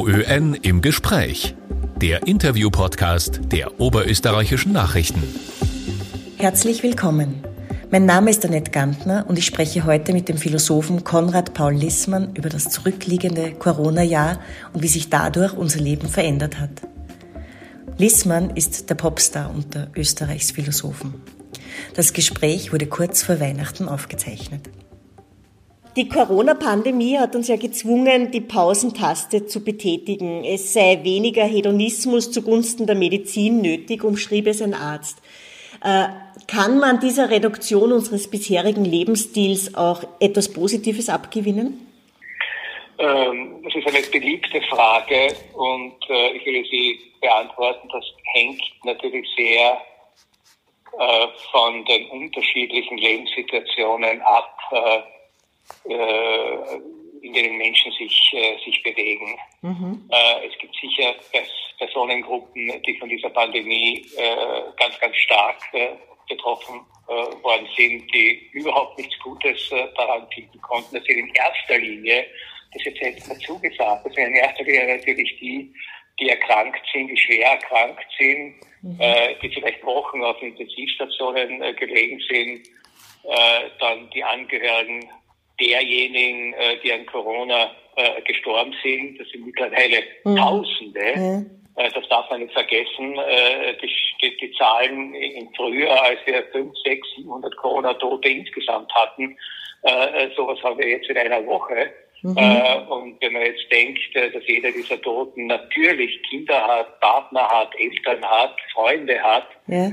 OÖN im Gespräch. Der Interview-Podcast der Oberösterreichischen Nachrichten. Herzlich willkommen. Mein Name ist Annette Gantner und ich spreche heute mit dem Philosophen Konrad Paul Lissmann über das zurückliegende Corona-Jahr und wie sich dadurch unser Leben verändert hat. Lissmann ist der Popstar unter Österreichs Philosophen. Das Gespräch wurde kurz vor Weihnachten aufgezeichnet. Die Corona-Pandemie hat uns ja gezwungen, die Pausentaste zu betätigen. Es sei weniger Hedonismus zugunsten der Medizin nötig, umschrieb es ein Arzt. Äh, kann man dieser Reduktion unseres bisherigen Lebensstils auch etwas Positives abgewinnen? Ähm, das ist eine beliebte Frage und äh, ich will sie beantworten. Das hängt natürlich sehr äh, von den unterschiedlichen Lebenssituationen ab in denen Menschen sich, äh, sich bewegen. Mhm. Äh, es gibt sicher Personengruppen, die von dieser Pandemie ganz, ganz stark betroffen worden sind, die überhaupt nichts Gutes daran finden konnten. Das sind in erster Linie, das ist jetzt dazu gesagt, das sind in erster Linie natürlich die, die erkrankt sind, die schwer erkrankt sind, mhm. die vielleicht Wochen auf Intensivstationen gelegen sind, dann die Angehörigen derjenigen, äh, die an Corona äh, gestorben sind. Das sind mittlerweile mhm. Tausende. Mhm. Das darf man nicht vergessen. Die, die, Zahlen im Frühjahr, als wir 5, 6, 700 Corona-Tote insgesamt hatten, sowas haben wir jetzt in einer Woche. Mhm. Und wenn man jetzt denkt, dass jeder dieser Toten natürlich Kinder hat, Partner hat, Eltern hat, Freunde hat, ja.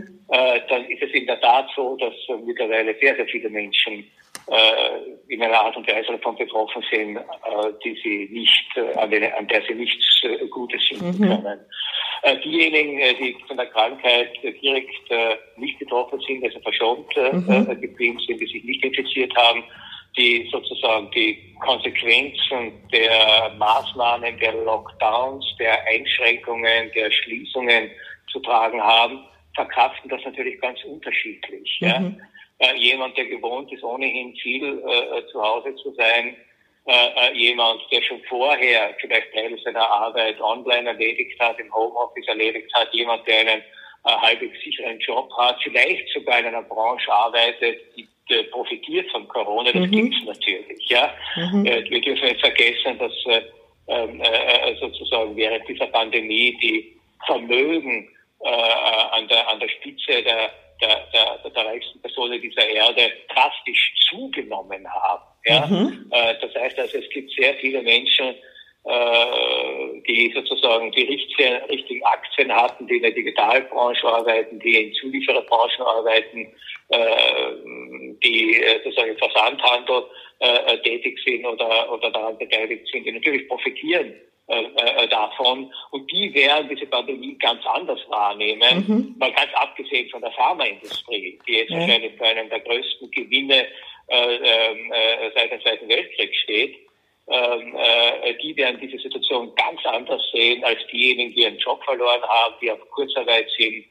dann ist es in der Tat so, dass mittlerweile sehr, sehr viele Menschen äh, in einer Art und Weise davon betroffen sind, äh, die sie nicht, äh, an, den, an der sie nichts äh, Gutes finden mhm. können. Äh, diejenigen, die von der Krankheit direkt nicht betroffen sind, also verschont mhm. geblieben sind, die sich nicht infiziert haben, die sozusagen die Konsequenzen der Maßnahmen, der Lockdowns, der Einschränkungen, der Schließungen zu tragen haben, verkraften das natürlich ganz unterschiedlich. Mhm. Ja jemand, der gewohnt ist, ohnehin viel äh, zu Hause zu sein, äh, äh, jemand, der schon vorher vielleicht Teile seiner Arbeit online erledigt hat, im Homeoffice erledigt hat, jemand, der einen äh, halbwegs sicheren Job hat, vielleicht sogar in einer Branche arbeitet, die äh, profitiert von Corona, das mhm. gibt's natürlich. Ja, mhm. äh, Wir dürfen nicht vergessen, dass äh, ähm, äh, sozusagen während dieser Pandemie die Vermögen äh, an, der, an der Spitze der der, der, der reichsten Personen dieser Erde drastisch zugenommen haben. Ja? Mhm. Äh, das heißt also, es gibt sehr viele Menschen, äh, die sozusagen die richtigen, Aktien hatten, die in der Digitalbranche arbeiten, die in Zuliefererbranchen arbeiten, äh, die sozusagen im Versandhandel tätig sind oder, oder daran beteiligt sind, die natürlich profitieren äh, äh, davon. Und die werden diese Pandemie ganz anders wahrnehmen, mhm. mal ganz abgesehen von der Pharmaindustrie, die jetzt ja. wahrscheinlich für einen der größten Gewinne äh, ähm, äh, seit dem Zweiten Weltkrieg steht. Ähm, äh, die werden diese Situation ganz anders sehen als diejenigen, die ihren Job verloren haben, die auf Kurzarbeit sind,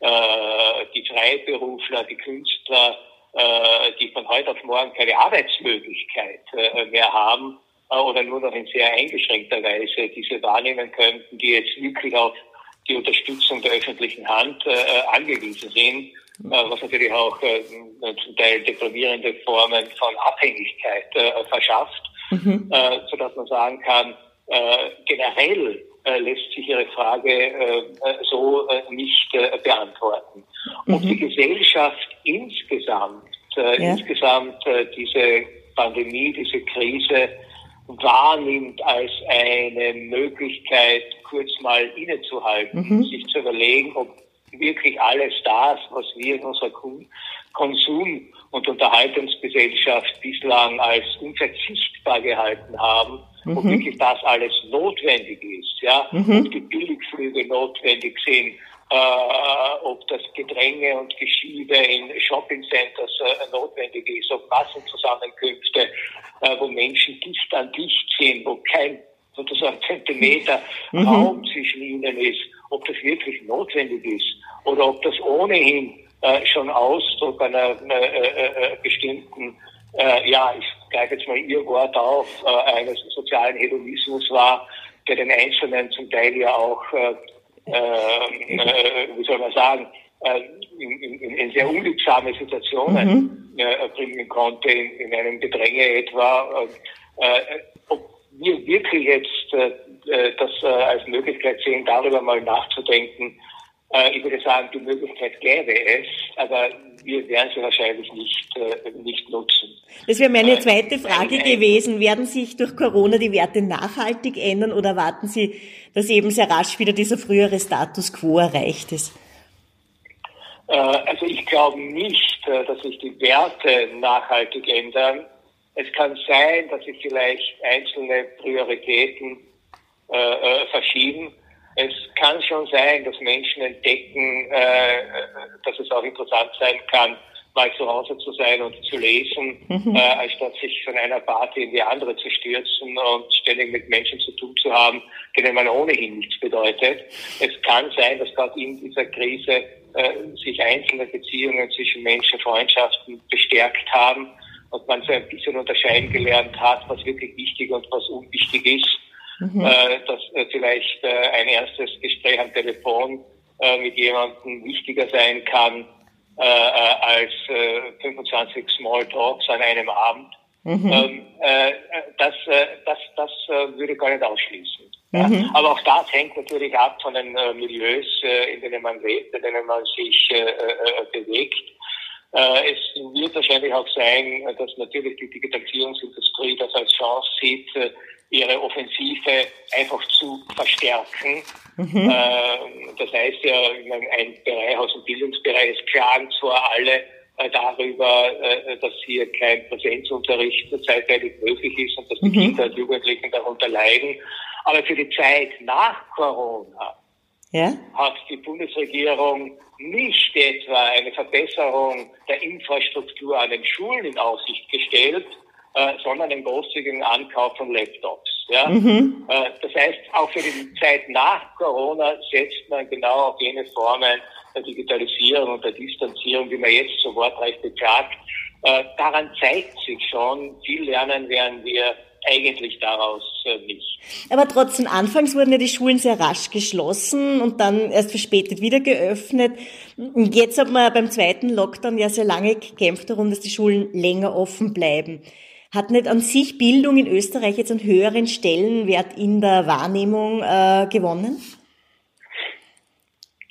äh, die Freiberufler, die Künstler, äh, die von heute auf morgen keine Arbeitsmöglichkeit äh, mehr haben oder nur noch in sehr eingeschränkter Weise diese wahrnehmen könnten, die jetzt wirklich auf die Unterstützung der öffentlichen Hand äh, angewiesen sind, äh, was natürlich auch äh, zum Teil deprimierende Formen von Abhängigkeit äh, verschafft, mhm. äh, sodass man sagen kann, äh, generell äh, lässt sich Ihre Frage äh, so äh, nicht äh, beantworten. Mhm. Ob die Gesellschaft insgesamt, äh, ja. insgesamt äh, diese Pandemie, diese Krise wahrnimmt als eine Möglichkeit, kurz mal innezuhalten, mhm. sich zu überlegen, ob wirklich alles das, was wir in unserer Konsum- und Unterhaltungsgesellschaft bislang als unverzichtbar gehalten haben, mhm. ob wirklich das alles notwendig ist, ja, mhm. ob die Billigflüge notwendig sind, äh, ob das Gedränge und Geschiebe in Shoppingcenters äh, notwendig ist, ob Massenzusammenkünfte, äh, wo Menschen dicht an dicht sind, wo kein sozusagen Zentimeter mhm. Raum zwischen ihnen ist, ob das wirklich notwendig ist oder ob das ohnehin äh, schon Ausdruck einer, einer äh, äh, bestimmten, ja, ich greife jetzt mal Ihr Wort auf, eines sozialen Hedonismus war, der den Einzelnen zum Teil ja auch, äh, äh, wie soll man sagen, äh, in, in, in, sehr unliebsame Situationen mhm. äh, bringen konnte, in, in, einem Gedränge etwa. Äh, ob wir wirklich jetzt äh, äh, das als Möglichkeit sehen, darüber mal nachzudenken, ich würde sagen, die Möglichkeit gäbe es, aber wir werden sie wahrscheinlich nicht, nicht nutzen. Das wäre meine zweite Frage gewesen. Werden sich durch Corona die Werte nachhaltig ändern oder warten Sie, dass eben sehr rasch wieder dieser frühere Status quo erreicht ist? Äh, also ich glaube nicht, äh, dass sich die Werte nachhaltig ändern. Es kann sein, dass sich vielleicht einzelne Prioritäten äh, verschieben. Es kann schon sein, dass Menschen entdecken, dass es auch interessant sein kann, mal zu Hause zu sein und zu lesen, mhm. äh, als statt sich von einer Party in die andere zu stürzen und ständig mit Menschen zu tun zu haben, denen man ohnehin nichts bedeutet. Es kann sein, dass gerade in dieser Krise äh, sich einzelne Beziehungen zwischen Menschen, Freundschaften bestärkt haben und man so ein bisschen unterscheiden gelernt hat, was wirklich wichtig und was unwichtig ist. Mhm. Äh, dass äh, vielleicht äh, ein erstes Gespräch am Telefon äh, mit jemandem wichtiger sein kann äh, als 25 Smalltalks an einem Abend. Mhm. Ähm, das das, das würde ich gar nicht ausschließen. Mhm. Aber auch das hängt natürlich ab von den äh, Milieus, äh, in denen man lebt, in denen man sich äh, äh bewegt. Äh, es wird wahrscheinlich auch sein, dass natürlich die Digitalisierungsindustrie das als Chance sieht, äh, ihre Offensive einfach zu verstärken. Mhm. Das heißt ja, ein Bereich aus dem Bildungsbereich, es klagen zwar alle darüber, dass hier kein Präsenzunterricht zeitweilig möglich ist und dass die mhm. Kinder und Jugendlichen darunter leiden. Aber für die Zeit nach Corona ja? hat die Bundesregierung nicht etwa eine Verbesserung der Infrastruktur an den Schulen in Aussicht gestellt, äh, sondern den großzügigen Ankauf von Laptops. Ja? Mhm. Äh, das heißt, auch für die Zeit nach Corona setzt man genau auf jene Formen der Digitalisierung und der Distanzierung, die man jetzt so wortreich beklagt. Äh, daran zeigt sich schon, viel lernen werden wir eigentlich daraus nicht. Aber trotzdem, anfangs wurden ja die Schulen sehr rasch geschlossen und dann erst verspätet wieder geöffnet. Jetzt hat man beim zweiten Lockdown ja sehr lange gekämpft darum, dass die Schulen länger offen bleiben. Hat nicht an sich Bildung in Österreich jetzt einen höheren Stellenwert in der Wahrnehmung äh, gewonnen?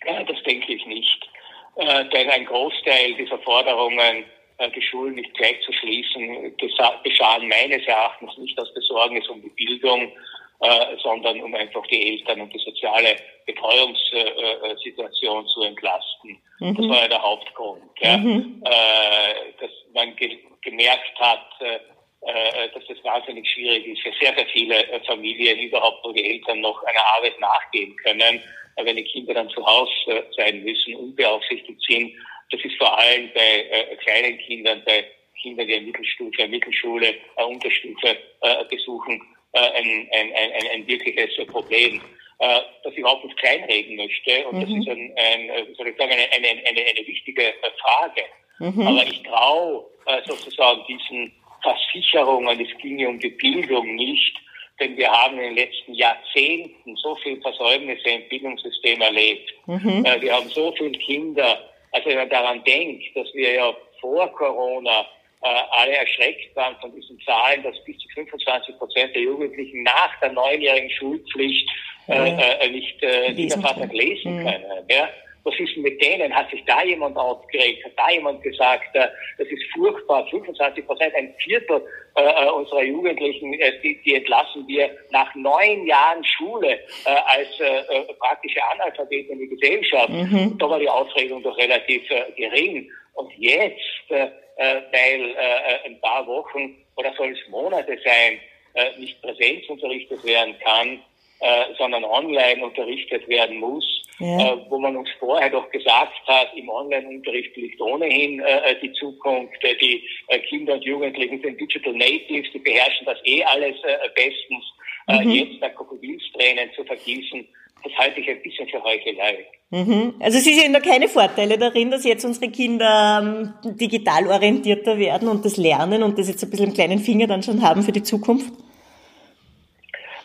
Ja, das denke ich nicht. Äh, denn ein Großteil dieser Forderungen äh, die Schulen nicht gleich zu schließen, geschahen meines Erachtens nicht aus Besorgnis um die Bildung, äh, sondern um einfach die Eltern und die soziale Betreuungssituation äh, zu entlasten. Mhm. Das war ja der Hauptgrund. Ja. Mhm. Äh, dass man ge gemerkt hat, äh, äh, dass es wahnsinnig schwierig ist für sehr, sehr viele Familien überhaupt, wo die Eltern noch einer Arbeit nachgehen können, wenn die Kinder dann zu Hause sein müssen, unbeaufsichtigt sind das ist vor allem bei äh, kleinen Kindern, bei Kindern, die eine Mittelstufe, Mittelschule, äh, Unterstufe äh, besuchen, äh, ein, ein, ein, ein wirkliches Problem, äh, das ich überhaupt nicht kleinreden möchte. Und mhm. das ist ein, ein, soll ich sagen, eine, eine, eine, eine wichtige äh, Frage. Mhm. Aber ich traue äh, sozusagen diesen Versicherungen, es ginge um die Bildung nicht, denn wir haben in den letzten Jahrzehnten so viele Versäumnisse im Bildungssystem erlebt. Mhm. Äh, wir haben so viele Kinder also wenn man daran denkt, dass wir ja vor Corona äh, alle erschreckt waren von diesen Zahlen, dass bis zu 25 Prozent der Jugendlichen nach der neunjährigen Schulpflicht äh, äh, nicht äh, Liederfassung lesen mhm. können. Ja? Was ist denn mit denen? Hat sich da jemand aufgeregt? Hat da jemand gesagt, äh, das ist furchtbar, 25 Prozent, ein Viertel äh, äh, unserer Jugendlichen, äh, die, die entlassen wir nach neun Jahren Schule äh, als äh, äh praktische Analphabeten in die Gesellschaft. Mhm. Da war die Aufregung doch relativ äh, gering. Und jetzt, äh, äh weil äh, ein paar Wochen oder soll es Monate sein, äh, nicht Präsenz unterrichtet werden kann, äh, sondern online unterrichtet werden muss, ja. äh, wo man uns vorher doch gesagt hat, im Online-Unterricht liegt ohnehin äh, die Zukunft, äh, die äh, Kinder und Jugendlichen sind Digital Natives, die beherrschen das eh alles äh, bestens. Äh, mhm. Jetzt da Krokodilstränen zu vergießen, das halte ich ein bisschen für Heuchelei. Mhm. Also Sie sehen da keine Vorteile darin, dass jetzt unsere Kinder ähm, digital orientierter werden und das lernen und das jetzt ein bisschen im kleinen Finger dann schon haben für die Zukunft?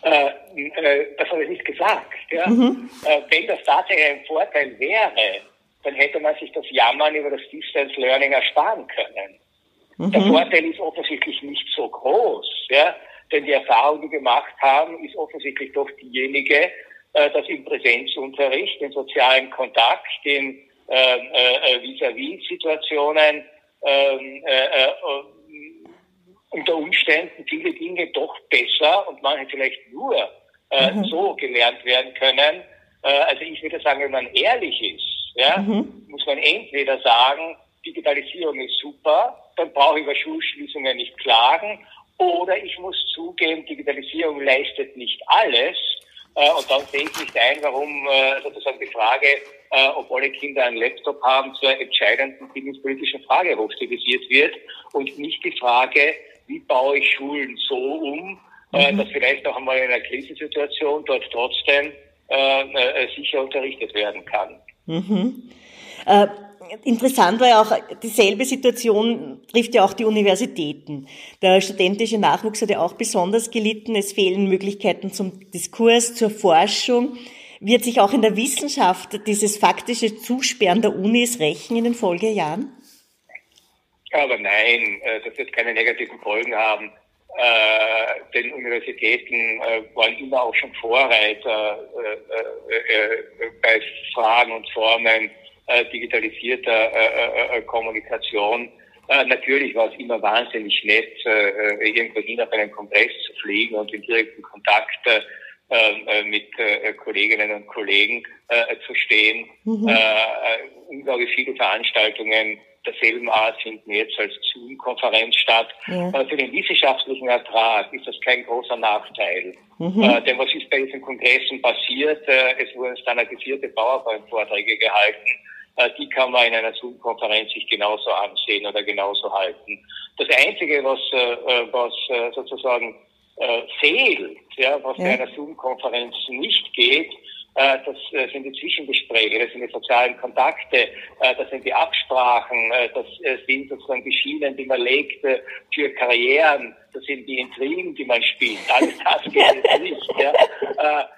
Äh, äh, das habe ich nicht gesagt. Ja? Mhm. Äh, wenn das tatsächlich ein Vorteil wäre, dann hätte man sich das Jammern über das Distance Learning ersparen können. Mhm. Der Vorteil ist offensichtlich nicht so groß, ja? denn die Erfahrung, die wir gemacht haben, ist offensichtlich doch diejenige, dass im Präsenzunterricht, im sozialen Kontakt, in ähm, äh, äh, Vis-à-vis-Situationen ähm, äh, äh, unter Umständen viele Dinge doch besser und manche vielleicht nur äh, mhm. so gelernt werden können. Äh, also ich würde sagen, wenn man ehrlich ist, ja, mhm. muss man entweder sagen, Digitalisierung ist super, dann brauche ich über Schulschließungen nicht klagen, oder ich muss zugeben, Digitalisierung leistet nicht alles. Äh, und dann sehe ich nicht ein, warum äh, sozusagen die Frage, äh, ob alle Kinder einen Laptop haben, zur entscheidenden bildungspolitischen Frage hochstilisiert wird und nicht die Frage, wie baue ich Schulen so um, äh, mhm. dass vielleicht auch einmal in einer Krisensituation dort trotzdem äh, äh, sicher unterrichtet werden kann. Mhm. Äh, interessant war ja auch, dieselbe Situation trifft ja auch die Universitäten. Der studentische Nachwuchs hat ja auch besonders gelitten. Es fehlen Möglichkeiten zum Diskurs, zur Forschung. Wird sich auch in der Wissenschaft dieses faktische Zusperren der Unis rächen in den Folgejahren? Aber nein, äh, das wird keine negativen Folgen haben. Äh, den Universitäten äh, waren immer auch schon Vorreiter bei Fragen und Formen digitalisierter Kommunikation. Natürlich war es immer wahnsinnig nett, irgendwo hin auf einen Kongress zu fliegen und in direkten Kontakt mit Kolleginnen und Kollegen zu stehen. Mhm. Unglaublich viele Veranstaltungen derselben Art finden jetzt als Zoom-Konferenz statt. Ja. Äh, für den wissenschaftlichen Ertrag ist das kein großer Nachteil. Mhm. Äh, denn was ist bei diesen Kongressen passiert? Äh, es wurden standardisierte PowerPoint-Vorträge gehalten. Äh, die kann man in einer Zoom-Konferenz sich genauso ansehen oder genauso halten. Das Einzige, was, äh, äh, was sozusagen fehlt, ja, was ja. bei einer Zoom-Konferenz nicht geht, das äh, sind die Zwischengespräche, das sind die sozialen Kontakte, äh, das sind die Absprachen, das sind sozusagen die Schienen, die man legt für Karrieren, das sind die Intrigen, die man spielt. Alles das geht es nicht. Ja.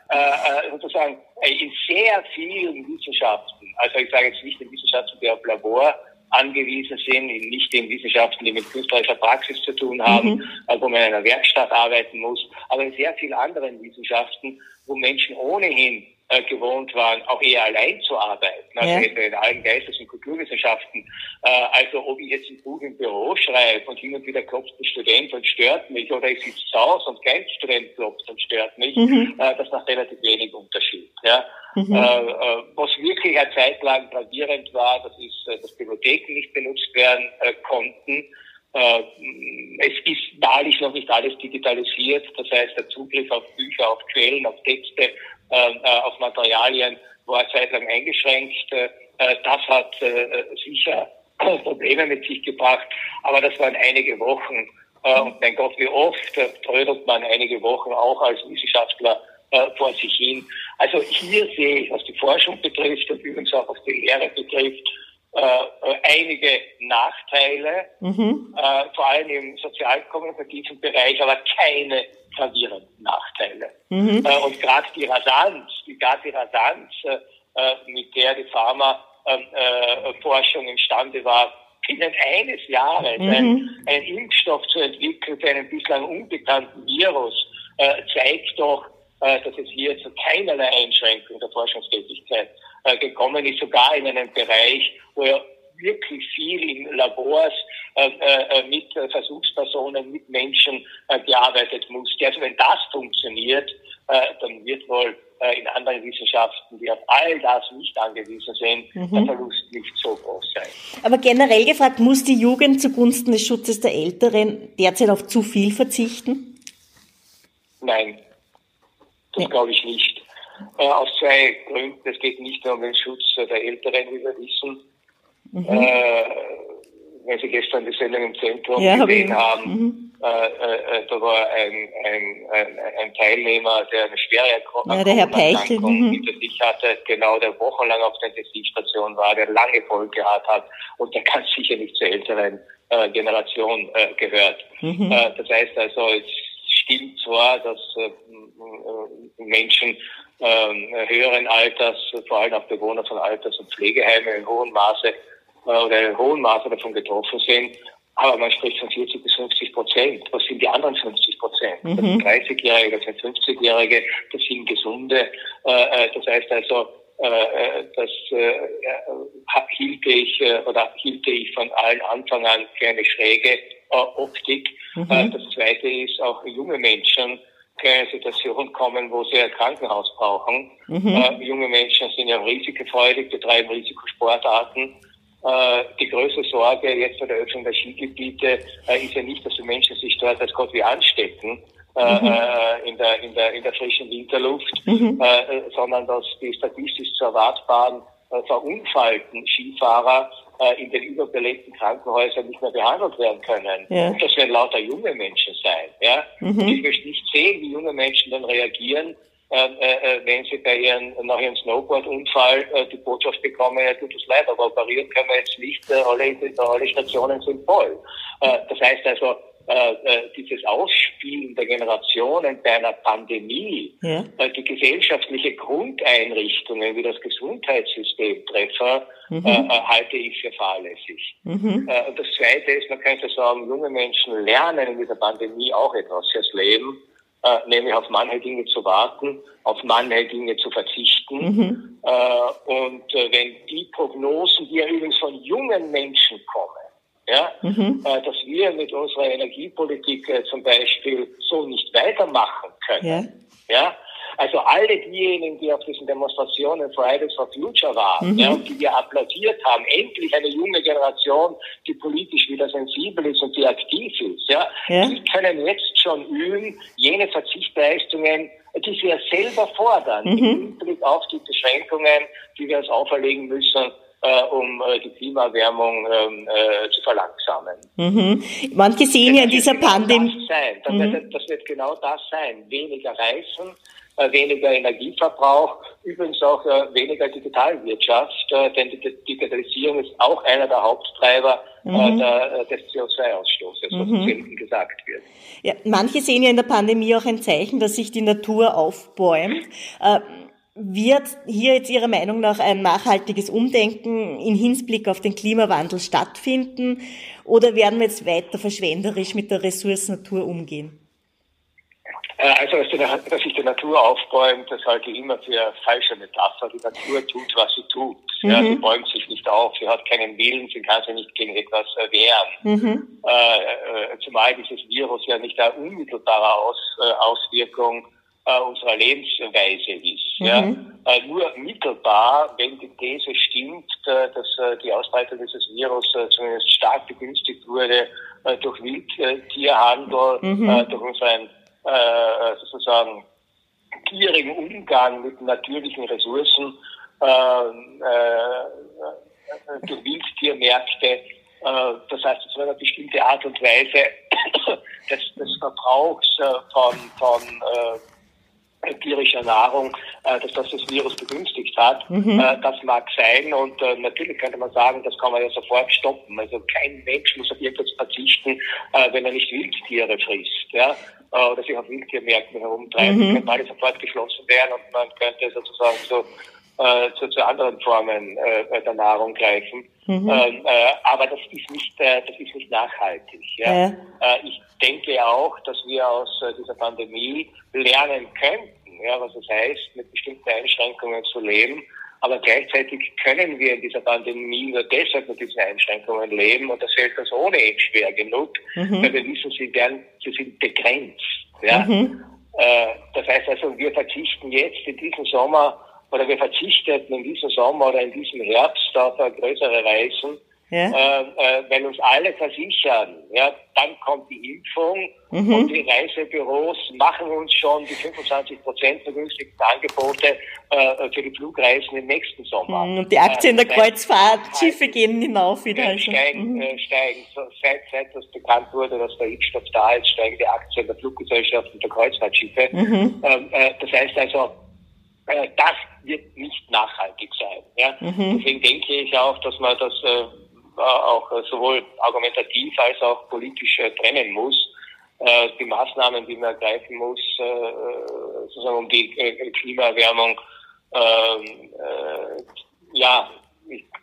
sozusagen in sehr vielen Wissenschaften, also ich sage jetzt nicht in Wissenschaften, die auf Labor angewiesen sind, nicht in Wissenschaften, die mit künstlerischer Praxis zu tun haben, mhm. wo man in einer Werkstatt arbeiten muss, aber in sehr vielen anderen Wissenschaften, wo Menschen ohnehin äh, gewohnt waren, auch eher allein zu arbeiten, also ja. in allen Geistes- und Kulturwissenschaften. Äh, also ob ich jetzt ein Buch im Büro schreibe und hin und wieder klopft ein Student und stört mich, oder ich sitze zu Hause und kein Student klopft und stört mich, mhm. äh, das macht relativ wenig Unterschied. Ja? Mhm. Äh, äh, was wirklich eine Zeit lang gravierend war, das ist, dass Bibliotheken nicht benutzt werden konnten. Es ist wahrlich noch nicht alles digitalisiert, das heißt der Zugriff auf Bücher, auf Quellen, auf Texte äh, äh, auf Materialien war eine Zeit lang eingeschränkt. Äh, das hat sicher Probleme mit sich gebracht, aber das waren einige Wochen. Und mein Gott, wie oft trödelt man einige Wochen auch als Wissenschaftler vor sich hin. Also hier sehe ich, was die Forschung betrifft und übrigens auch was die Lehre betrifft, einige Nachteile, mhm. vor allem im sozialkommunikativen Bereich, aber keine gravierenden Nachteile. Mhm. Äh, und gerade die Rasanz, gerade die Rasanz, äh, äh, mit der die Pharmaforschung imstande war, binnen eines Jahres mhm. einen, einen Impfstoff zu entwickeln für einen bislang unbekannten Virus, zeigt doch, dass es hier zu keinerlei Einschränkung der Forschungstätigkeit gekommen ist, sogar in einem Bereich, wo ja wirklich viel in Labors äh, äh, mit Versuchspersonen, mit Menschen äh, gearbeitet musste. Also wenn das funktioniert, äh, dann wird wohl äh, in anderen Wissenschaften, die auf all das nicht angewiesen sind, mhm. der Verlust nicht so groß sein. Aber generell gefragt, muss die Jugend zugunsten des Schutzes der Älteren derzeit auf zu viel verzichten? Nein, das nee. glaube ich nicht. Äh, aus zwei Gründen. Es geht nicht nur um den Schutz der Älteren, wie wir wissen, Mhm. Äh, wenn Sie gestern die Sendung im Zentrum ja, gesehen hab haben, mhm. äh, äh, da war ein, ein, ein, ein, Teilnehmer, der eine schwere ja, der Herr Peichel. Mhm. hinter sich hatte, genau, der wochenlang auf der Intensivstation war, der lange voll gehabt hat und der ganz sicher nicht zur älteren äh, Generation äh, gehört. Mhm. Äh, das heißt also, es stimmt zwar, dass äh, Menschen ähm, höheren Alters, vor allem auch Bewohner von Alters- und Pflegeheimen in hohem Maße äh, oder in hohem Maße davon getroffen sind. Aber man spricht von 40 bis 50 Prozent. Was sind die anderen 50 Prozent? Mhm. Das sind 30-Jährige, das sind 50-Jährige, das sind Gesunde. Äh, das heißt also, das hielte ich oder hielte ich von allen Anfang an für eine schräge Optik. Mhm. Das zweite ist auch junge Menschen, keine Situation kommen, wo sie ein Krankenhaus brauchen. Mhm. Äh, junge Menschen sind ja risikofreudig, betreiben Risikosportarten. Äh, die größte Sorge jetzt bei der Öffnung der Skigebiete äh, ist ja nicht, dass die Menschen sich dort als Gott wie anstecken. Äh, mhm. Äh, in, der, in, der, in der frischen Winterluft, mhm. Äh, sondern dass die statistisch zu erwartbaren verunfallten Skifahrer äh, in den überbelegten Krankenhäusern nicht mehr behandelt werden können. Ja. Und das werden lauter junge Menschen sein. Ja? Mhm. Ich möchte nicht sehen, wie junge Menschen dann reagieren, äh, äh, wenn sie bei ihren, nach ihrem Snowboard-Unfall äh, die Botschaft bekommen, ja, tut es leid, aber operieren können wir jetzt nicht, äh, alle, alle Stationen sind voll. Äh, das heißt also, äh, äh, dieses Ausspielen der Generationen bei einer Pandemie, ja. äh, die gesellschaftliche Grundeinrichtungen wie das Gesundheitssystem treffer, mhm. Äh, äh, halte ich für fahrlässig. Mhm. Äh, und das Zweite ist, man könnte sagen, junge Menschen lernen in dieser Pandemie auch etwas fürs Leben, nämlich auf manche Dinge zu warten, auf manche Dinge zu verzichten. Mhm. und wenn die Prognosen, die ja übrigens von jungen Menschen kommen, ja, mhm. äh, dass wir mit unserer Energiepolitik äh, zum Beispiel so nicht weitermachen können. Ja. ja. Also alle diejenigen, die auf diesen Demonstrationen Fridays for Future waren, mhm. ja, und die wir applaudiert haben, endlich eine junge Generation, die politisch wieder sensibel ist und die aktiv ist, ja, ja. die können jetzt schon üben, jene Verzichtleistungen, die sie ja selber fordern, mhm. im Hinblick auf die Beschränkungen, die wir uns auferlegen müssen, um äh, die Klimaerwärmung ähm, äh, zu verlangsamen. Mhm. Manche sehen ja in dieser genau Pandemie. Das, mhm. wird, das wird genau das sein. Weniger Reisen, äh, weniger Energieverbrauch, übrigens auch äh, weniger Digitalwirtschaft, äh, denn die Digitalisierung ist auch einer der Haupttreiber mhm. der, des CO2-Ausstoßes, was mhm. gesagt wird. Ja, manche sehen ja in der Pandemie auch ein Zeichen, dass sich die Natur aufbäumt. Wird hier jetzt Ihrer Meinung nach ein nachhaltiges Umdenken in Hinblick auf den Klimawandel stattfinden oder werden wir jetzt weiter verschwenderisch mit der Ressource Natur umgehen? Äh, also, dass sich die Natur aufbäumt, das halte ich immer für falsche Metapher. Die Natur tut, was sie tut. Mhm. Ja, sie bäumt sich nicht auf, sie hat keinen Willen, sie kann sich nicht gegen etwas wehren. Mhm. Äh, äh, zumal dieses Virus ja nicht eine unmittelbare Aus, äh, Auswirkung äh, unserer Lebensweise ist. Mhm. Ja? Äh, nur mittelbar, wenn die These stimmt, äh, dass äh, die Ausbreitung dieses Virus äh, zumindest stark begünstigt wurde äh, durch Wildtierhandel, mhm. durch unseren sozusagen gierigen Umgang mit natürlichen Ressourcen, durch Wildtiermärkte, das heißt, zu einer bestimmte Art und Weise des, des Verbrauchs von, von tierischer Nahrung, äh, dass das das Virus begünstigt hat. Mhm. Äh, das mag sein und äh, natürlich könnte man sagen, das kann man ja sofort stoppen. Also kein Mensch muss auf irgendwas verzichten, äh, wenn er nicht Wildtiere frisst, ja, äh, oder sich auf Wildtiermärkten herumtreibt. Mhm. Könnte alles sofort geschlossen werden und man könnte sozusagen so äh, zu, zu anderen Formen äh, der Nahrung greifen. Mhm. Ähm, äh, aber das ist nicht, äh, das ist nicht nachhaltig. Ja? ja. Äh, ich denke auch, dass wir aus äh, dieser Pandemie lernen könnten, ja, was es heißt, mit bestimmten Einschränkungen zu leben. Aber gleichzeitig können wir in dieser Pandemie nur deshalb mit diesen Einschränkungen leben und das fällt uns ohnehin schwer genug, mhm. weil wir wissen, sie, werden, sie sind begrenzt. Ja? Mhm. Äh, das heißt also, wir verzichten jetzt in diesem Sommer oder wir verzichteten in diesem Sommer oder in diesem Herbst auf größere Reisen, ja. äh, äh, wenn uns alle versichern, ja, dann kommt die Impfung mhm. und die Reisebüros machen uns schon die 25 Prozent vergünstigten Angebote äh, für die Flugreisen im nächsten Sommer. Mhm, und die Aktien der Kreuzfahrtschiffe gehen hinauf wieder. Also. Steigen, mhm. äh, steigen. So, seit, seit das bekannt wurde, dass der Impfstoff da ist, steigen die Aktien der Fluggesellschaften der Kreuzfahrtschiffe. Mhm. Ähm, äh, das heißt also, äh, das wird nicht nachhaltig sein. Ja? Mhm. Deswegen denke ich auch, dass man das äh, auch sowohl argumentativ als auch politisch äh, trennen muss. die Maßnahmen, die man ergreifen muss, sozusagen um die Klimaerwärmung, ähm, ja,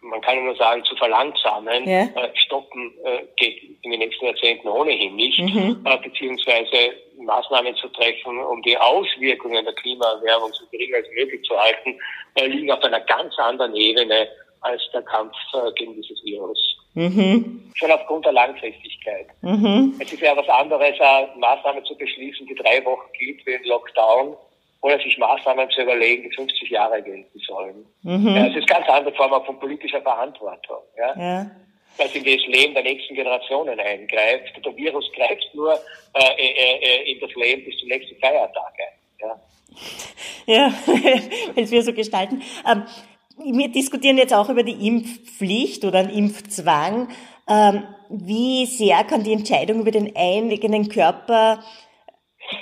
man kann nur sagen, zu verlangsamen, ja. stoppen geht in den nächsten Jahrzehnten ohnehin nicht, mhm. beziehungsweise Maßnahmen zu treffen, um die Auswirkungen der Klimaerwärmung so gering als möglich zu halten, liegen auf einer ganz anderen Ebene als der Kampf äh, gegen dieses Virus. Mhm. Schon aufgrund der Langfristigkeit. Mhm. Es ist ja was anderes, eine Maßnahme zu beschließen, die drei Wochen gilt wie ein Lockdown, oder sich Maßnahmen zu überlegen, die 50 Jahre gelten sollen. Mhm. Ja, es ist ganz andere Form von politischer Verantwortung. Ja? ja. Es in das Leben der nächsten Generationen eingreift. Der Virus greift nur äh, äh, äh in das Leben bis zum nächsten Feiertag ein. Ja, ja wenn wir so gestalten. Ähm, wir diskutieren jetzt auch über die Impfpflicht oder den Impfzwang. Ähm, wie sehr kann die Entscheidung über den eigenen Körper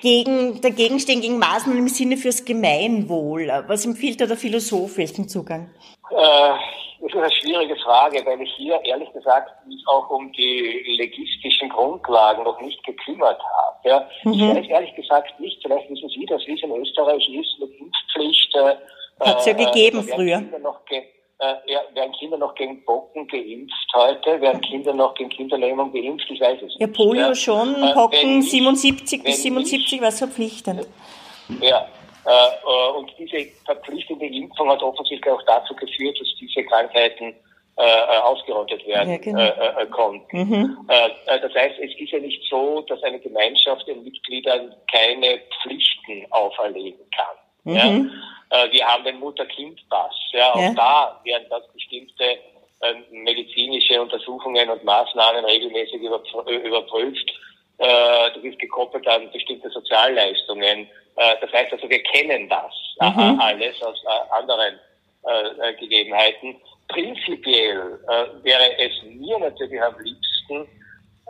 gegen, dagegen stehen, gegen Maßnahmen im Sinne fürs Gemeinwohl? Was empfiehlt da der Philosoph? Welchen Zugang? Äh, das ist eine schwierige Frage, weil ich hier ehrlich gesagt mich auch um die legistischen Grundlagen noch nicht gekümmert habe. Ja. Mhm. Ich weiß ehrlich gesagt nicht, vielleicht wissen Sie das, wie es in Österreich ist mit Impfpflicht. Äh, hat es ja gegeben äh, früher. Äh, ja, werden Kinder noch gegen Pocken geimpft heute? Werden Kinder noch gegen Kinderlähmung geimpft? Ich weiß es nicht. Ja, Polio ja. schon, äh, Pocken nicht, 77 bis 77 war es verpflichtend. Ja, äh, und diese verpflichtende Impfung hat offensichtlich auch dazu geführt, dass diese Krankheiten äh, ausgerottet werden ja, genau. äh, konnten. Mhm. das heißt, es ist ja nicht so, dass eine Gemeinschaft den Mitgliedern keine Pflichten auferlegen kann. Mhm. Ja? Äh, wir haben den Mutter-Kind-Pass. Ja, auch ja. da werden das bestimmte äh, medizinische Untersuchungen und Maßnahmen regelmäßig überprüft. Äh, das ist gekoppelt an bestimmte Sozialleistungen. Äh, das heißt also, wir kennen das äh, mhm. alles aus äh, anderen äh, Gegebenheiten. Prinzipiell äh, wäre es mir natürlich am liebsten,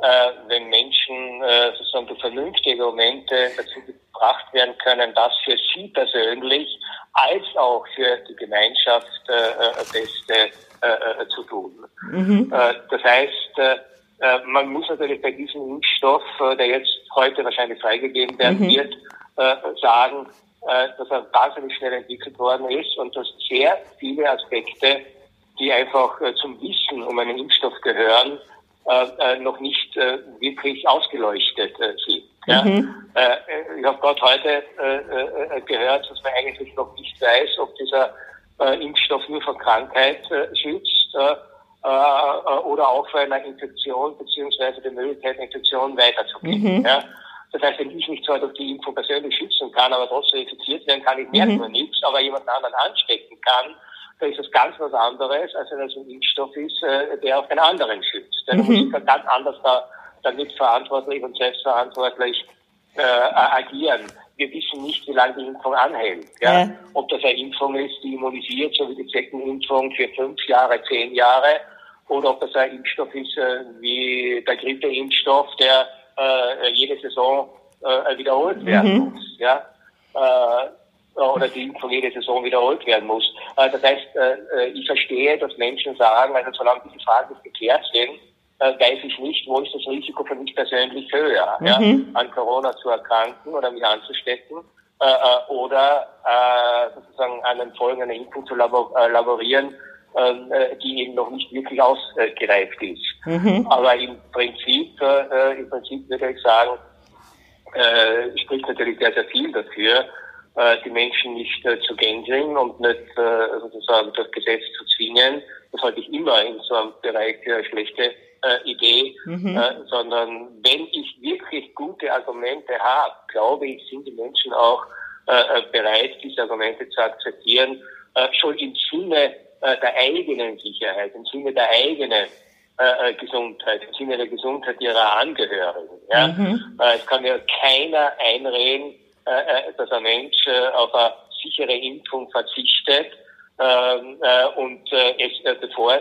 äh, wenn Menschen äh, sozusagen durch vernünftige Momente dazu gebracht werden können, das für sie persönlich als auch für die Gemeinschaft äh, äh Beste äh, äh, zu tun. Mhm. Äh, das heißt, äh, äh, man muss natürlich bei diesem Impfstoff, der jetzt heute wahrscheinlich freigegeben werden mhm. wird, sagen, dass er wahnsinnig schnell entwickelt worden ist und dass sehr viele Aspekte, die einfach zum Wissen um einen Impfstoff gehören, äh, äh, noch nicht äh, wirklich ausgeleuchtet äh, sind. Ja? Mhm. Äh, ich habe gerade heute äh, äh, gehört, dass man eigentlich noch nicht weiß, ob dieser äh, Impfstoff nur vor Krankheit äh, schützt äh, äh, oder auch vor einer Infektion beziehungsweise der Möglichkeit, Infektion weiterzugeben. Mhm. Ja? Das heißt, wenn ich mich zwar durch die Impfung persönlich schützen kann, aber trotzdem infiziert werden kann, ich merke mhm. nur nichts, aber jemand anderen anstecken kann, da ist es ganz was anderes, als wenn es ein Impfstoff ist, äh, der auf den anderen schützt. Dann mhm. muss ich ganz anders da, damit verantwortlich und selbstverantwortlich äh, agieren. Wir wissen nicht, wie lange die Impfung anhält. Ja? ja? Ob das eine Impfung ist, die immunisiert, so wie die Zeckenimpfung für fünf Jahre, zehn Jahre, oder ob das ein Impfstoff ist äh, wie der Grippeimpfstoff, der äh, jede Saison äh, wiederholt werden mhm. muss. Ja? Äh, oder die Impfung jede Saison wiederholt werden muss. Äh, das heißt, äh, ich verstehe, dass Menschen sagen, also solange diese Fragen nicht geklärt sind, äh, weiß ich nicht, wo ist das Risiko für mich persönlich höher, mhm. ja, an Corona zu erkranken oder mich anzustecken oder sozusagen an den Folgen einer Impfung zu laborieren, ähm, die eben noch nicht wirklich ausgereift ist. Mhm. Aber im Prinzip, im Prinzip würde ich sagen, spricht natürlich sehr, sehr viel dafür, äh, die Menschen nicht äh, zu gängeln und nicht äh, sozusagen durch Gesetz zu zwingen. Das halte ich immer in so einem Bereich eine schlechte äh, Idee, mhm. äh, sondern wenn ich wirklich gute Argumente habe, glaube ich, sind die Menschen auch äh, bereit, diese Argumente zu akzeptieren, äh, schon im Sinne äh, der eigenen Sicherheit, im Sinne der eigenen äh, Gesundheit, im Sinne der Gesundheit ihrer Angehörigen. Ja? Mhm. Äh, es kann ja keiner einreden, äh, äh, dass ein Mensch äh, auf eine sichere Impfung verzichtet ähm, und es, bevor,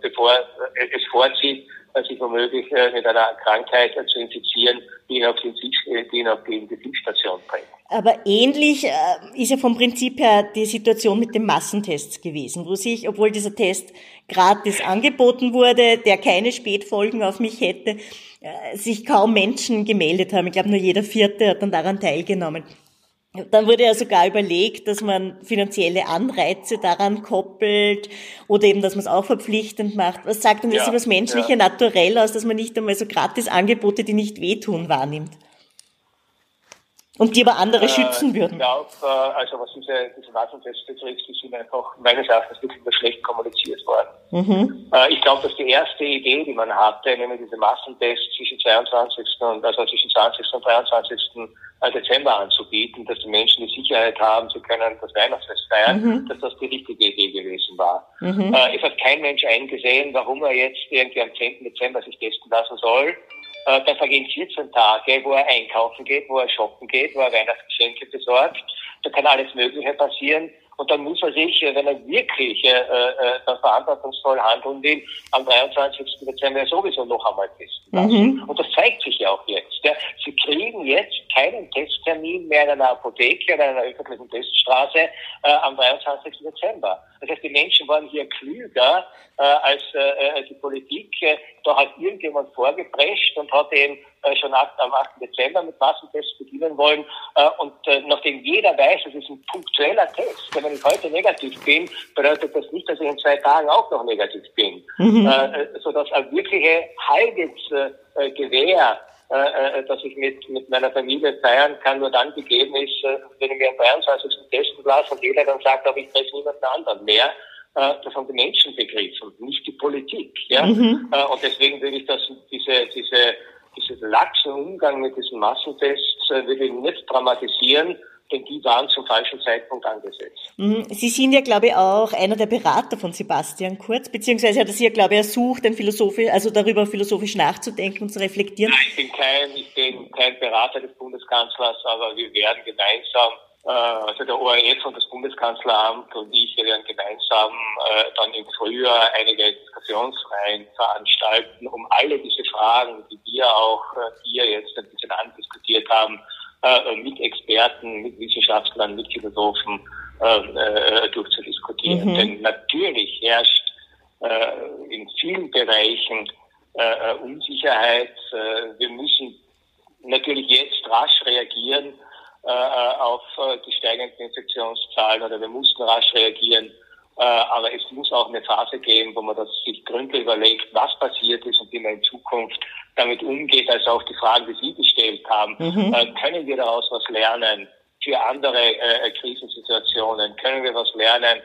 bevor es vorzieht, sich womöglich mit einer Krankheit zu infizieren, die ihn auf die, die ihn auf die Intensivstation bringt. Aber ähnlich äh, ist ja vom Prinzip her die Situation mit den Massentests gewesen, wo sich, obwohl dieser Test gratis angeboten wurde, der keine Spätfolgen auf mich hätte, äh, sich kaum Menschen gemeldet haben. Ich glaube, nur jeder Vierte hat dann daran teilgenommen. Dann wurde ja sogar überlegt, dass man finanzielle Anreize daran koppelt oder eben, dass man es auch verpflichtend macht. Was sagt denn das ja, über das menschliche ja. Naturell aus, dass man nicht einmal so Gratisangebote, die nicht wehtun, wahrnimmt? Und die aber andere äh, schützen würden. Ich glaube, äh, also was diese, diese Waffentests betrifft, die sind einfach meines Erachtens wirklich nur schlecht kommuniziert worden. Mhm. Äh, ich glaube, dass die erste Idee, die man hatte, nämlich diese Massentests zwischen 22. und also zwischen 20. und 23. Dezember anzubieten, dass die Menschen die Sicherheit haben, sie können das Weihnachtsfest feiern, mhm. dass das die richtige Idee gewesen war. Mhm. Äh, es hat kein Mensch eingesehen, warum er jetzt irgendwie am 10. Dezember sich testen lassen soll äh, da vergehen 14 Tage, wo er einkaufen geht, wo er shoppen geht, wo er Weihnachtsgeschenke besorgt. Da kann alles Mögliche passieren. Und dann muss er sich, äh, wenn er wirklich äh, äh, dann verantwortungsvoll handeln will, am 23. Dezember sowieso noch einmal testen lassen. Mhm. Und das zeigt sich ja auch jetzt. Ja. Sie kriegen jetzt keinen Testtermin mehr in einer Apotheke oder in einer öffentlichen Teststraße äh, am 23. Dezember. Das heißt, die Menschen waren hier klüger äh, als äh, die Politik. Da hat irgendjemand vorgeprescht und hat eben äh, schon am 8. Dezember mit Massentests beginnen wollen. Äh, und äh, nachdem jeder weiß, es ist ein punktueller Test, wenn ich heute negativ bin, bedeutet das nicht, dass ich in zwei Tagen auch noch negativ bin. Mhm. Sodass eine wirkliche Heilungsgewähr dass ich mit, mit meiner Familie feiern kann, nur dann gegeben ist, wenn ich mir am 23. testen lasse und jeder dann sagt, aber ich treffe niemanden anderen mehr. Das haben die Menschen begriffen, nicht die Politik. Ja? Mhm. Und deswegen will ich das, diese, diese diesen laxen Umgang mit diesen Massentests äh, will ich nicht dramatisieren, denn die waren zum falschen Zeitpunkt angesetzt. Mhm. Sie sind ja, glaube ich, auch einer der Berater von Sebastian Kurz, beziehungsweise hat er sich ja, glaube ich, ersucht, ein Philosophisch, also darüber philosophisch nachzudenken und zu reflektieren. Nein, ich bin kein, ich bin kein Berater des Bundeskanzlers, aber wir werden gemeinsam äh, also der ORF und das Bundeskanzleramt und ich werden gemeinsam äh, dann im Frühjahr einige Diskussionsreihen veranstalten, um alle diese Fragen, die wir auch äh, hier jetzt ein bisschen andiskutiert haben, mit Experten, mit Wissenschaftlern, mit Philosophen durchzudiskutieren. Mhm. Denn natürlich herrscht in vielen Bereichen Unsicherheit. wir müssen natürlich jetzt rasch reagieren äh, äh, auf äh, die steigenden Infektionszahlen oder wir mussten rasch reagieren. aber es muss auch eine Phase geben, wo man das sich gründlich überlegt, was passiert ist und wie man in Zukunft damit umgeht. Also auch die Fragen, die Sie gestellt haben. Mhm. können wir daraus was lernen für andere Krisensituationen? Können wir was lernen,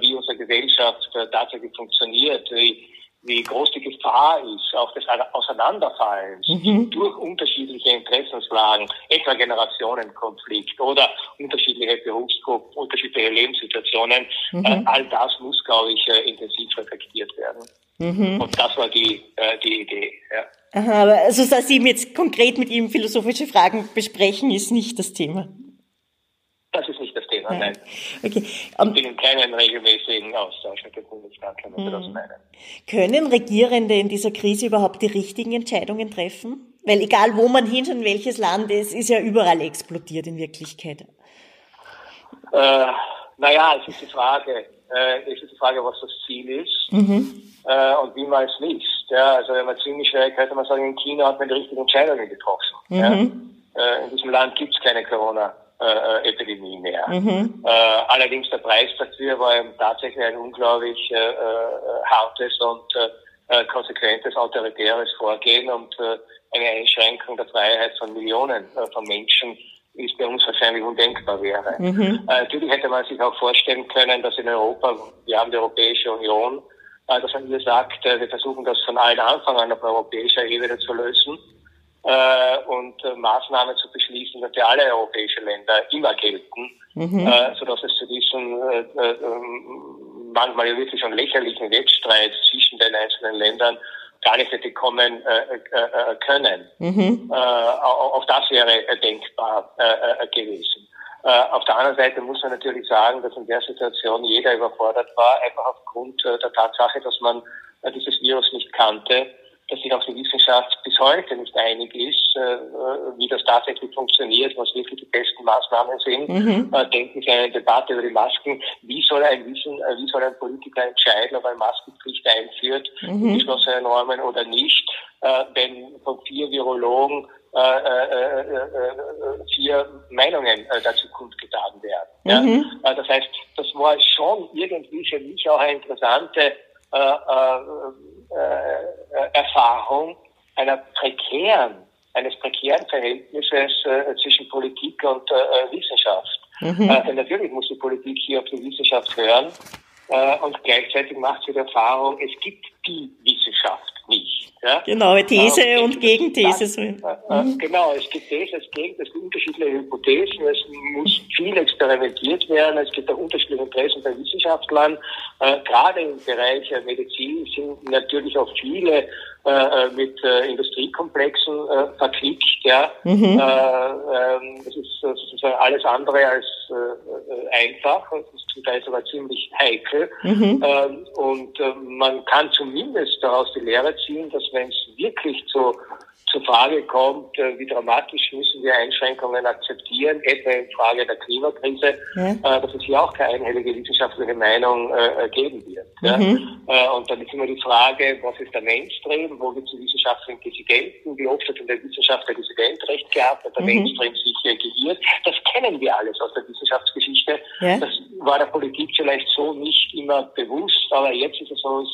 wie unsere Gesellschaft tatsächlich funktioniert? Wie, wie groß die Gefahr ist, auch des Auseinanderfallens mhm. durch unterschiedliche Interessenslagen, etwa Generationenkonflikt oder unterschiedliche Berufsgruppen, unterschiedliche Lebenssituationen. Mhm. Äh, all das muss, glaube ich, äh, intensiv reflektiert werden. Mhm. Und das war die, äh, die Idee. Ja. Aha, aber also, dass Sie jetzt konkret mit ihm philosophische Fragen besprechen, ist nicht das Thema. Das ist nicht das Thema, nein. nein. Okay. Um, ich bin in keinem regelmäßigen Austausch mit dem Bundeskanzler, wenn Sie das hm. meinen. Können Regierende in dieser Krise überhaupt die richtigen Entscheidungen treffen? Weil egal, wo man hinschaut, welches Land es ist ja überall explodiert in Wirklichkeit. Äh, naja, es ist die Frage, äh, es ist die Frage, was das Ziel ist mhm. äh, und wie man es liest. Ja, also wenn man ziemlich schnell könnte man sagen, in China hat man die richtigen Entscheidungen getroffen. Mhm. Ja? Äh, in diesem Land gibt es keine Corona äh, Epidemie mehr. Mhm. Äh, allerdings der Preis dafür war eben tatsächlich ein unglaublich äh, äh hartes und äh, konsequentes autoritäres Vorgehen und äh, eine Einschränkung der Freiheit von Millionen äh, von Menschen ist bei uns wahrscheinlich undenkbar wäre. Mhm. Äh, natürlich hätte man sich auch vorstellen können, dass in Europa, wir haben die Europäische Union, äh, dass man hier sagt, äh, wir versuchen das von allen Anfang an auf europäischer Ebene zu lösen äh, und äh, Maßnahmen zu beschließen, für alle europäischen Länder immer gelten, mhm. äh, sodass es zu diesem äh, äh, manchmal ja wirklich schon lächerlichen Wettstreit zwischen den einzelnen Ländern gar nicht hätte kommen äh, äh, äh können. Mhm. Auch das wäre denkbar gewesen. Auf der anderen Seite muss man natürlich sagen, dass in der Situation jeder überfordert war, einfach aufgrund der Tatsache, dass man dieses Virus nicht kannte dass sich auch die Wissenschaft bis heute nicht einig ist, äh, wie das tatsächlich funktioniert, was wirklich die besten Maßnahmen sind. Mhm. Äh, denken Sie an eine Debatte über die Masken. Wie soll ein Wissen, äh, wie soll ein Politiker entscheiden, ob er Maskenpflicht einführt, mhm. geschlossene Normen oder nicht, äh, wenn von vier Virologen äh, äh, äh, vier Meinungen äh, dazu kundgetan werden. Ja? Mhm. Äh, das heißt, das war schon irgendwie für mich auch eine interessante äh, äh, äh, Erfahrung einer prekären, eines prekären Verhältnisses äh, zwischen Politik und äh, Wissenschaft. Mhm. Äh, denn natürlich muss die Politik hier auf die Wissenschaft hören äh, und gleichzeitig macht sie die Erfahrung, es gibt die Wissenschaft nicht. Ja? Genau, These äh, und Gegenthese. So. Mhm. Genau, es gibt These, es gibt, es gibt unterschiedliche Hypothesen, es muss viel experimentiert werden, es gibt auch unterschiedliche Interessen bei Wissenschaftlern. Äh, gerade im Bereich Medizin sind natürlich auch viele äh, äh, mit äh, Industriekomplexen äh, verquickt. Ja. Mhm. Äh, ähm, das ist sozusagen alles andere als äh, einfach. Das ist zum Teil sogar ziemlich heikel. Mhm. Ähm, und man kann zumindest daraus die Lehre ziehen, dass wenn es wirklich zu zur Frage kommt, äh, wie dramatisch müssen wir Einschränkungen akzeptieren, etwa in Frage der Klimakrise, ja. Äh, dass es hier auch keine einhellige wissenschaftliche Meinung äh, geben wird. Mhm. Und dann ist immer die Frage, was ist der Mainstream, wo gibt es wissenschaftlichen Dissidenten, wie oft hat in der Wissenschaft der Dissident recht gehabt, hat der mhm. Mainstream sich geirrt. Das kennen wir alles aus der Wissenschaftsgeschichte. Ja. Das war der Politik vielleicht so nicht immer bewusst, aber jetzt ist es uns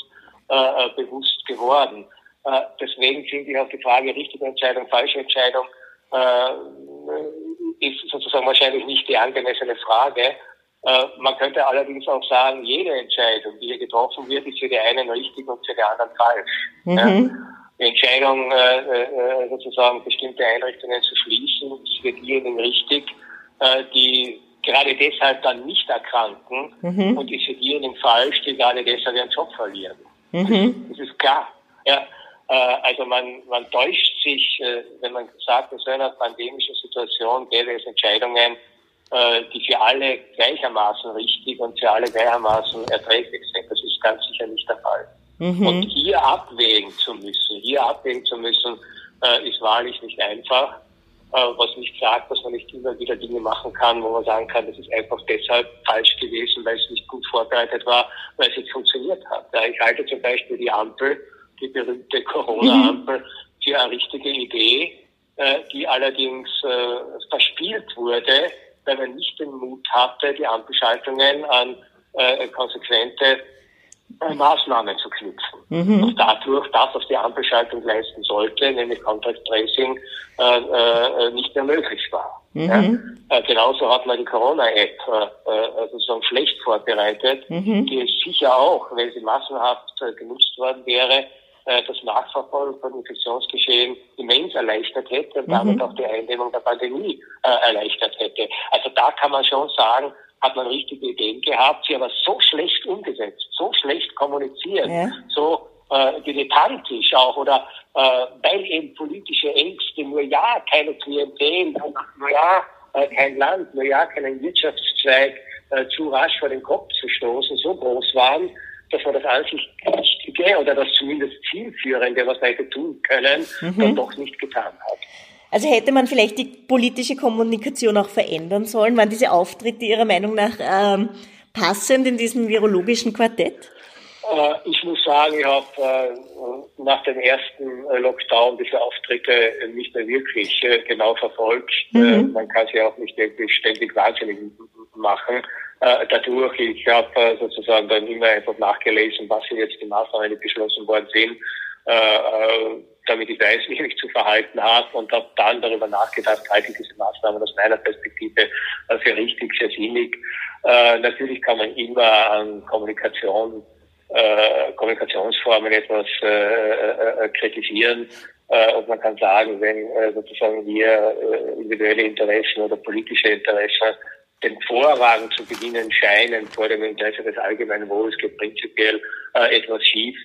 äh, bewusst geworden. Äh, deswegen finde ich auch die Frage richtige Entscheidung, falsche Entscheidung äh, ist sozusagen wahrscheinlich nicht die angemessene Frage. Äh, man könnte allerdings auch sagen, jede Entscheidung, die hier getroffen wird, ist für die einen richtig und für die anderen falsch. Mhm. Ja? Die Entscheidung, äh, äh, sozusagen bestimmte Einrichtungen zu schließen, ist für diejenigen richtig, äh, die gerade deshalb dann nicht erkranken mhm. und ist für diejenigen falsch, die gerade deshalb ihren Job verlieren. Mhm. Das ist klar. Ja. Äh, also man, man täuscht sich, äh, wenn man sagt, in so einer pandemischen Situation gäbe es Entscheidungen, äh, die für alle gleichermaßen richtig und für alle gleichermaßen erträglich sind. Das ist ganz sicher nicht der Fall. Mhm. Und hier abwägen zu müssen, hier abwägen zu müssen, ist wahrlich nicht einfach. Was nicht sagt, dass man nicht immer wieder Dinge machen kann, wo man sagen kann, das ist einfach deshalb falsch gewesen, weil es nicht gut vorbereitet war, weil es nicht funktioniert hat. Ich halte zum Beispiel die Ampel die berühmte Corona-Ampel, mhm. für eine richtige Idee, äh, die allerdings äh, verspielt wurde, weil man nicht den Mut hatte, die Ampelschaltungen an äh, konsequente äh, Maßnahmen zu knüpfen. Mhm. Und dadurch das, was die Ampelschaltung leisten sollte, nämlich Contact Tracing, äh, äh, nicht mehr möglich war. Mhm. Ja? Äh, genauso hat man die Corona-App äh, sozusagen schlecht vorbereitet, mhm. die sicher auch, wenn sie massenhaft äh, genutzt worden wäre, äh, das Nachverfolgen von Infektionsgeschehen immens erleichtert hätte und damit mhm. auch die Eindämmung der Pandemie äh, erleichtert hätte. Also da kann man schon sagen, hat man richtige Ideen gehabt, sie aber so schlecht umgesetzt, so schlecht kommuniziert, ja. so äh, dilettantisch auch oder äh, weil eben politische Ängste, nur ja, keine Klientel, nur ja, äh, kein Land, nur ja, keinen Wirtschaftszweig äh, zu rasch vor den Kopf zu stoßen, so groß waren, dass man das einzig Richtige oder das zumindest Zielführende, was man hätte tun können, mhm. dann doch nicht getan hat. Also hätte man vielleicht die politische Kommunikation auch verändern sollen? Waren diese Auftritte Ihrer Meinung nach ähm, passend in diesem virologischen Quartett? Äh, ich muss sagen, ich habe äh, nach dem ersten äh, Lockdown diese Auftritte nicht mehr wirklich genau verfolgt. Mhm. Man kann sie auch nicht wirklich ständig wahnsinnig machen äh, dadurch. Ich habe äh, sozusagen dann immer einfach nachgelesen, was sind jetzt die Maßnahmen, die beschlossen worden sind, äh, äh, damit ich weiß, wie ich mich zu verhalten habe und habe dann darüber nachgedacht, halte ich diese Maßnahmen aus meiner Perspektive äh, für richtig, für sinnig. Natürlich kann man immer an Kommunikation, Kommunikationsformen etwas kritisieren. Und man kann sagen, wenn sozusagen äh, individuelle Interessen oder politische Interessen den Vorrang zu gewinnen scheinen vor dem Interesse des allgemeinen Wohls geht prinzipiell äh, etwas schief.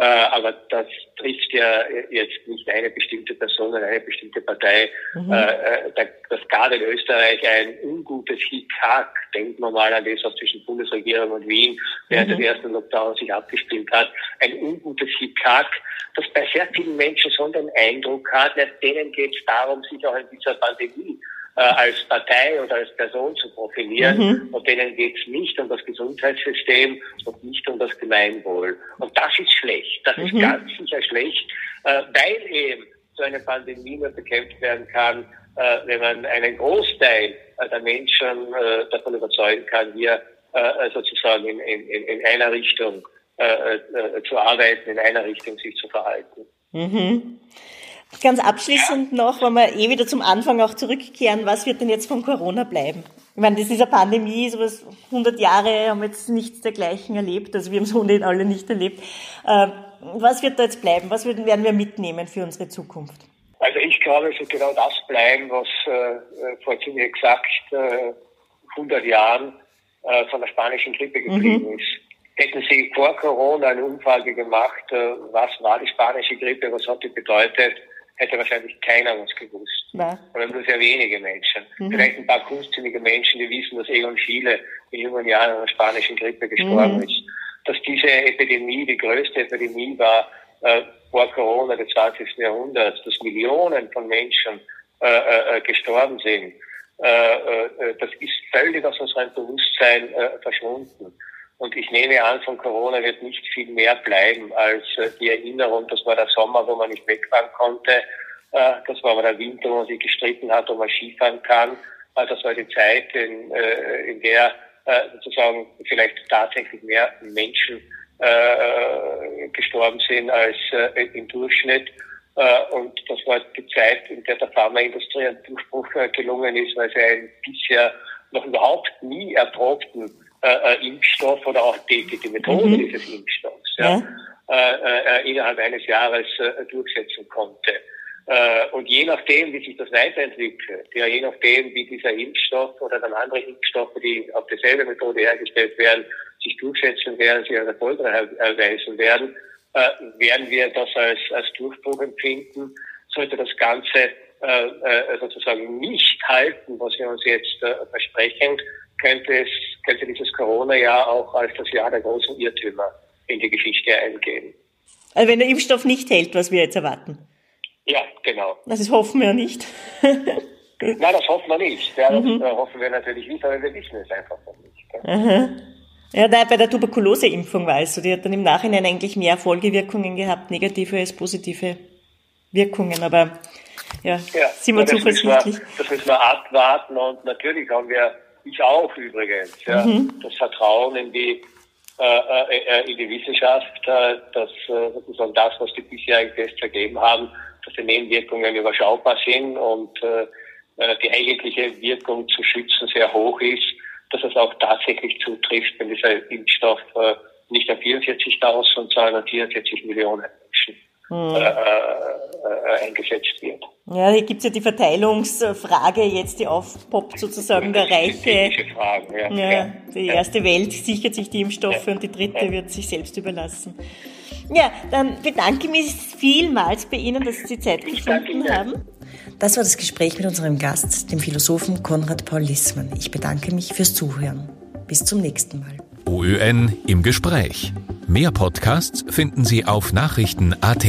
Äh, aber das trifft ja jetzt nicht eine bestimmte Person oder eine bestimmte Partei. Mhm. Äh, das gab in Österreich ein ungutes Hickhack. Denkt man mal an das, was zwischen Bundesregierung und Wien während mhm. des ersten Lockdowns sich abgespielt hat. Ein ungutes Hickhack, das bei sehr vielen Menschen so den Eindruck hat, ja, denen geht es darum, sich auch in dieser Pandemie äh, als Partei oder als Person zu profilieren. Mhm. Und denen geht es nicht um das Gesundheitssystem und nicht um das Gemeinwohl. Und das ist schlecht. Das mhm. ist ganz sicher schlecht, äh, weil eben so eine Pandemie nur bekämpft werden kann, äh, wenn man einen Großteil äh, der Menschen äh, davon überzeugen kann, hier äh, sozusagen in, in, in einer Richtung zu arbeiten, in einer Richtung sich zu verhalten. Mhm. Ganz abschließend noch, wenn wir eh wieder zum Anfang auch zurückkehren, was wird denn jetzt von Corona bleiben? Ich meine, das ist eine Pandemie, sowas 100 Jahre haben wir jetzt nichts dergleichen erlebt, also wir haben es ohnehin alle nicht erlebt. Äh, was wird da jetzt bleiben? Was werden wir mitnehmen für unsere Zukunft? Also ich glaube, es wird genau das bleiben, was äh, äh vor ziemlich exakt äh, 100 Jahren äh, von der spanischen Grippe geblieben mhm. ist. Hätten Sie vor Corona eine Umfrage gemacht, äh, was war die spanische Grippe, was hat die bedeutet, hätte wahrscheinlich keiner was gewusst. Nein. Oder nur sehr wenige Menschen. Mhm. Vielleicht ein paar kunstsinnige Menschen, die wissen, dass Egon Schiele in jungen Jahren an der spanischen Grippe gestorben mhm. ist. Dass diese Epidemie die größte Epidemie war äh, vor Corona des 20. Jahrhunderts, dass Millionen von Menschen äh, äh, äh gestorben sind. Äh, äh, das ist völlig aus unserem Bewusstsein äh, verschwunden. Und ich nehme an, von Corona wird nicht viel mehr bleiben als äh, die Erinnerung, das war der Sommer, wo man nicht wegfahren konnte. Äh, das war aber der Winter, wo man sich gestritten hat, ob man Skifahren kann. Äh, das war die Zeit, in, in der sozusagen vielleicht tatsächlich mehr Menschen gestorben sind als im Durchschnitt. Und das war die Zeit, in der der Pharmaindustrie ein Durchbruch gelungen ist, weil sie einen bisher noch überhaupt nie erprobten äh, äh, Impfstoff oder auch die, die, die Methode mhm. dieses Impfstoffs ja, ja. Äh, äh, innerhalb eines Jahres äh, durchsetzen konnte. Äh, und je nachdem, wie sich das weiterentwickelt, ja, je nachdem, wie dieser Impfstoff oder dann andere Impfstoffe, die auf dieselbe Methode hergestellt werden, sich durchsetzen werden, sich als erfolgreich erweisen werden, äh, werden wir das als, als Durchbruch empfinden. Sollte das Ganze äh, äh, sozusagen nicht halten, was wir uns jetzt äh, versprechen, könnte es, könnte dieses Corona-Jahr auch als das Jahr der großen Irrtümer in die Geschichte eingehen. Also wenn der Impfstoff nicht hält, was wir jetzt erwarten. Ja, genau. Das hoffen wir ja nicht. Nein, das hoffen wir nicht. Ja, das mhm. hoffen wir natürlich nicht, aber wir wissen es einfach noch nicht. Aha. Ja, da bei der Tuberkuloseimpfung war es so, die hat dann im Nachhinein eigentlich mehr Folgewirkungen gehabt, negative als positive Wirkungen, aber ja, ja sind wir zuversichtlich. Das müssen wir abwarten und natürlich haben wir ich auch übrigens. Ja. Mhm. Das Vertrauen in die, äh, äh, äh in die Wissenschaft, äh, dass äh, sozusagen das, was die bisherigen Tests ergeben haben, dass die Nebenwirkungen überschaubar sind und äh, äh, die eigentliche Wirkung zu schützen sehr hoch ist, dass es auch tatsächlich zutrifft, wenn dieser Impfstoff äh, nicht auf 44.000, sondern auf 44 Millionen Menschen hm. äh, äh, eingesetzt wird. Ja, hier gibt's ja die Verteilungsfrage jetzt, die aufpoppt sozusagen der Reiche. Fragen, ja. Ja, ja. Die erste Welt sichert sich die Impfstoffe ja. und die dritte ja. wird sich selbst überlassen. Ja, dann bedanke ich mich vielmals bei Ihnen, dass Sie Zeit gefunden haben. Das war das Gespräch mit unserem Gast, dem Philosophen Konrad Paul Lissmann. Ich bedanke mich fürs Zuhören. Bis zum nächsten Mal. OÖN im Gespräch. Mehr Podcasts finden Sie auf Nachrichten.at.